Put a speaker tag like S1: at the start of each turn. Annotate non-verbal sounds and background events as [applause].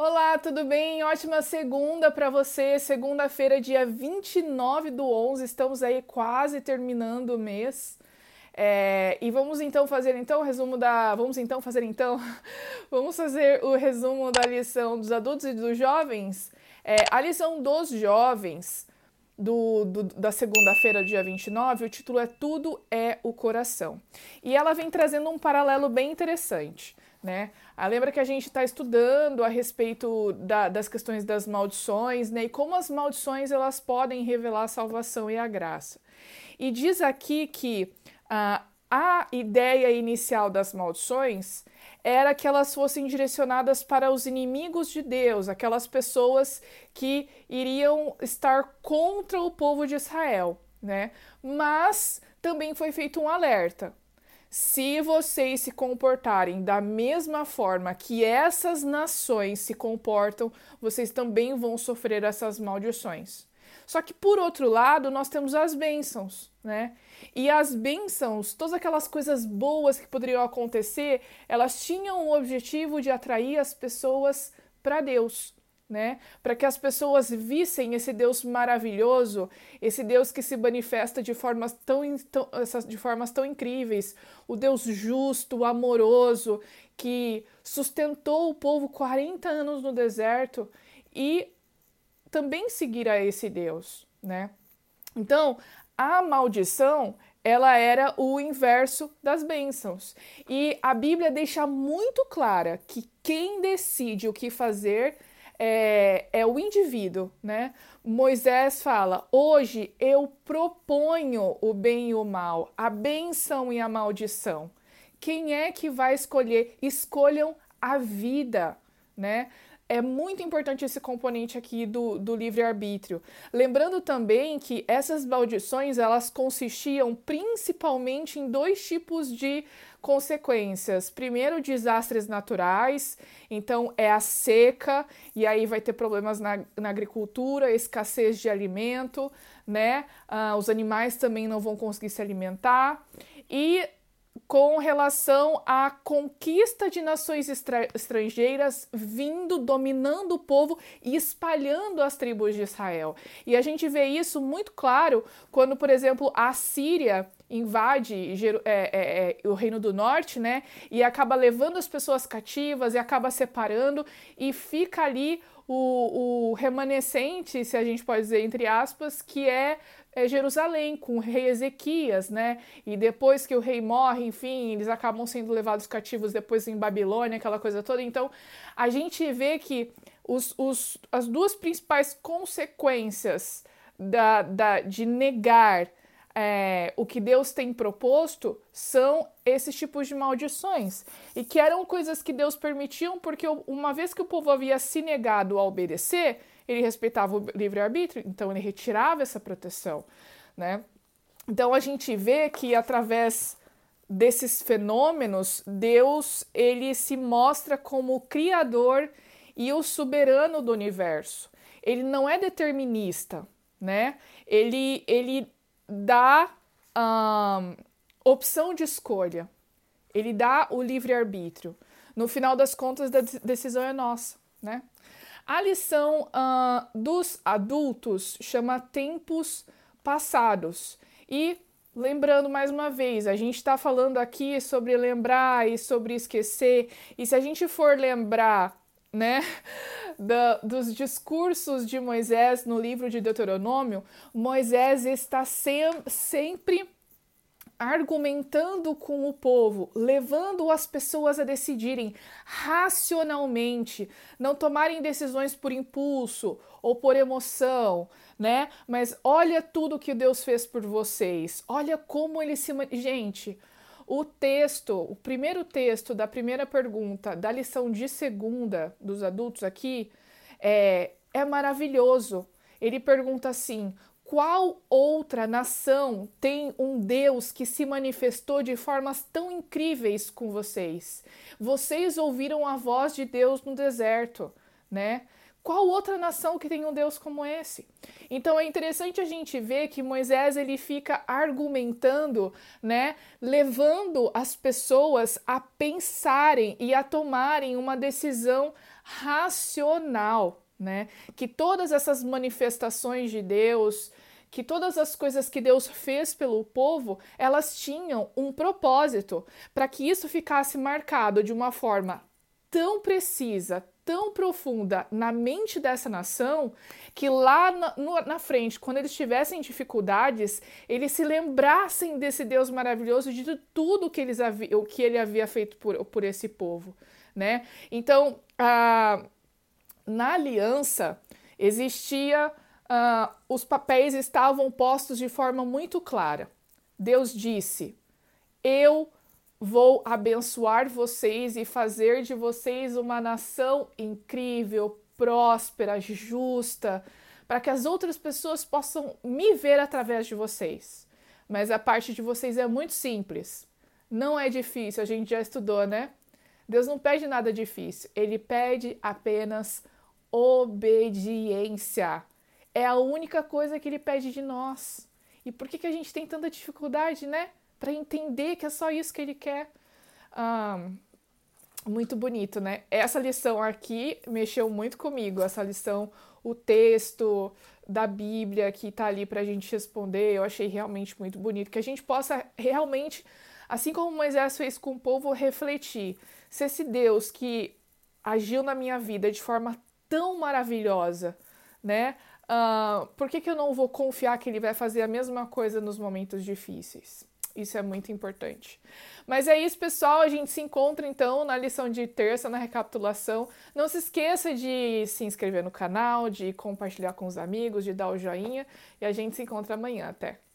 S1: Olá, tudo bem? Ótima segunda para você. Segunda-feira, dia 29 do 11. Estamos aí quase terminando o mês. É, e vamos então fazer então o resumo da. Vamos então fazer então. [laughs] vamos fazer o resumo da lição dos adultos e dos jovens. É, a lição dos jovens do, do, da segunda-feira, dia 29, o título é Tudo é o Coração. E ela vem trazendo um paralelo bem interessante né? Ah, lembra que a gente está estudando a respeito da, das questões das maldições, né? E como as maldições elas podem revelar a salvação e a graça. E diz aqui que ah, a ideia inicial das maldições era que elas fossem direcionadas para os inimigos de Deus, aquelas pessoas que iriam estar contra o povo de Israel, né? Mas também foi feito um alerta. Se vocês se comportarem da mesma forma que essas nações se comportam, vocês também vão sofrer essas maldições. Só que por outro lado, nós temos as bênçãos, né? E as bênçãos, todas aquelas coisas boas que poderiam acontecer, elas tinham o objetivo de atrair as pessoas para Deus, né? Para que as pessoas vissem esse Deus maravilhoso, esse Deus que se manifesta de formas tão, de formas tão incríveis, o Deus justo, amoroso, que sustentou o povo 40 anos no deserto e também seguir a esse Deus, né? Então, a maldição ela era o inverso das bênçãos. E a Bíblia deixa muito clara que quem decide o que fazer é, é o indivíduo, né? Moisés fala: hoje eu proponho o bem e o mal, a benção e a maldição. Quem é que vai escolher? Escolham a vida, né? É muito importante esse componente aqui do, do livre-arbítrio. Lembrando também que essas maldições elas consistiam principalmente em dois tipos de consequências. Primeiro, desastres naturais, então é a seca, e aí vai ter problemas na, na agricultura, escassez de alimento, né? Ah, os animais também não vão conseguir se alimentar. E com relação à conquista de nações estrangeiras vindo, dominando o povo e espalhando as tribos de Israel. E a gente vê isso muito claro quando, por exemplo, a Síria invade é, é, é, o Reino do Norte, né? E acaba levando as pessoas cativas e acaba separando e fica ali o, o remanescente, se a gente pode dizer entre aspas, que é é Jerusalém, com o rei Ezequias, né? E depois que o rei morre, enfim, eles acabam sendo levados cativos depois em Babilônia, aquela coisa toda. Então, a gente vê que os, os, as duas principais consequências da, da, de negar é, o que Deus tem proposto são esses tipos de maldições. E que eram coisas que Deus permitiam, porque uma vez que o povo havia se negado a obedecer, ele respeitava o livre-arbítrio, então ele retirava essa proteção, né? Então a gente vê que através desses fenômenos, Deus ele se mostra como o criador e o soberano do universo. Ele não é determinista, né? Ele ele dá um, opção de escolha. Ele dá o livre arbítrio. No final das contas, a decisão é nossa, né? A lição uh, dos adultos chama tempos passados. E lembrando mais uma vez, a gente está falando aqui sobre lembrar e sobre esquecer. E se a gente for lembrar, né, dos discursos de Moisés no livro de Deuteronômio, Moisés está sem, sempre argumentando com o povo, levando as pessoas a decidirem racionalmente, não tomarem decisões por impulso ou por emoção, né? Mas olha tudo que Deus fez por vocês. Olha como ele se gente, o texto, o primeiro texto da primeira pergunta da lição de segunda dos adultos aqui é, é maravilhoso. Ele pergunta assim: qual outra nação tem um Deus que se manifestou de formas tão incríveis com vocês? Vocês ouviram a voz de Deus no deserto, né? Qual outra nação que tem um Deus como esse? Então é interessante a gente ver que Moisés ele fica argumentando, né, levando as pessoas a pensarem e a tomarem uma decisão racional, né? Que todas essas manifestações de Deus, que todas as coisas que Deus fez pelo povo, elas tinham um propósito, para que isso ficasse marcado de uma forma tão precisa, tão profunda na mente dessa nação, que lá na, no, na frente, quando eles tivessem dificuldades, eles se lembrassem desse Deus maravilhoso de tudo que, eles o que ele havia feito por, por esse povo, né? Então, a, na aliança existia uh, os papéis estavam postos de forma muito clara. Deus disse: Eu vou abençoar vocês e fazer de vocês uma nação incrível, próspera, justa, para que as outras pessoas possam me ver através de vocês. Mas a parte de vocês é muito simples. Não é difícil, a gente já estudou, né? Deus não pede nada difícil, ele pede apenas obediência. É a única coisa que ele pede de nós. E por que, que a gente tem tanta dificuldade, né? Para entender que é só isso que ele quer. Ah, muito bonito, né? Essa lição aqui mexeu muito comigo. Essa lição, o texto da Bíblia que tá ali para a gente responder, eu achei realmente muito bonito. Que a gente possa realmente, assim como Moisés fez com o povo, refletir se esse Deus que agiu na minha vida de forma tão maravilhosa, né? Uh, por que, que eu não vou confiar que ele vai fazer a mesma coisa nos momentos difíceis? Isso é muito importante. Mas é isso, pessoal. A gente se encontra então na lição de terça, na recapitulação. Não se esqueça de se inscrever no canal, de compartilhar com os amigos, de dar o joinha. E a gente se encontra amanhã. Até!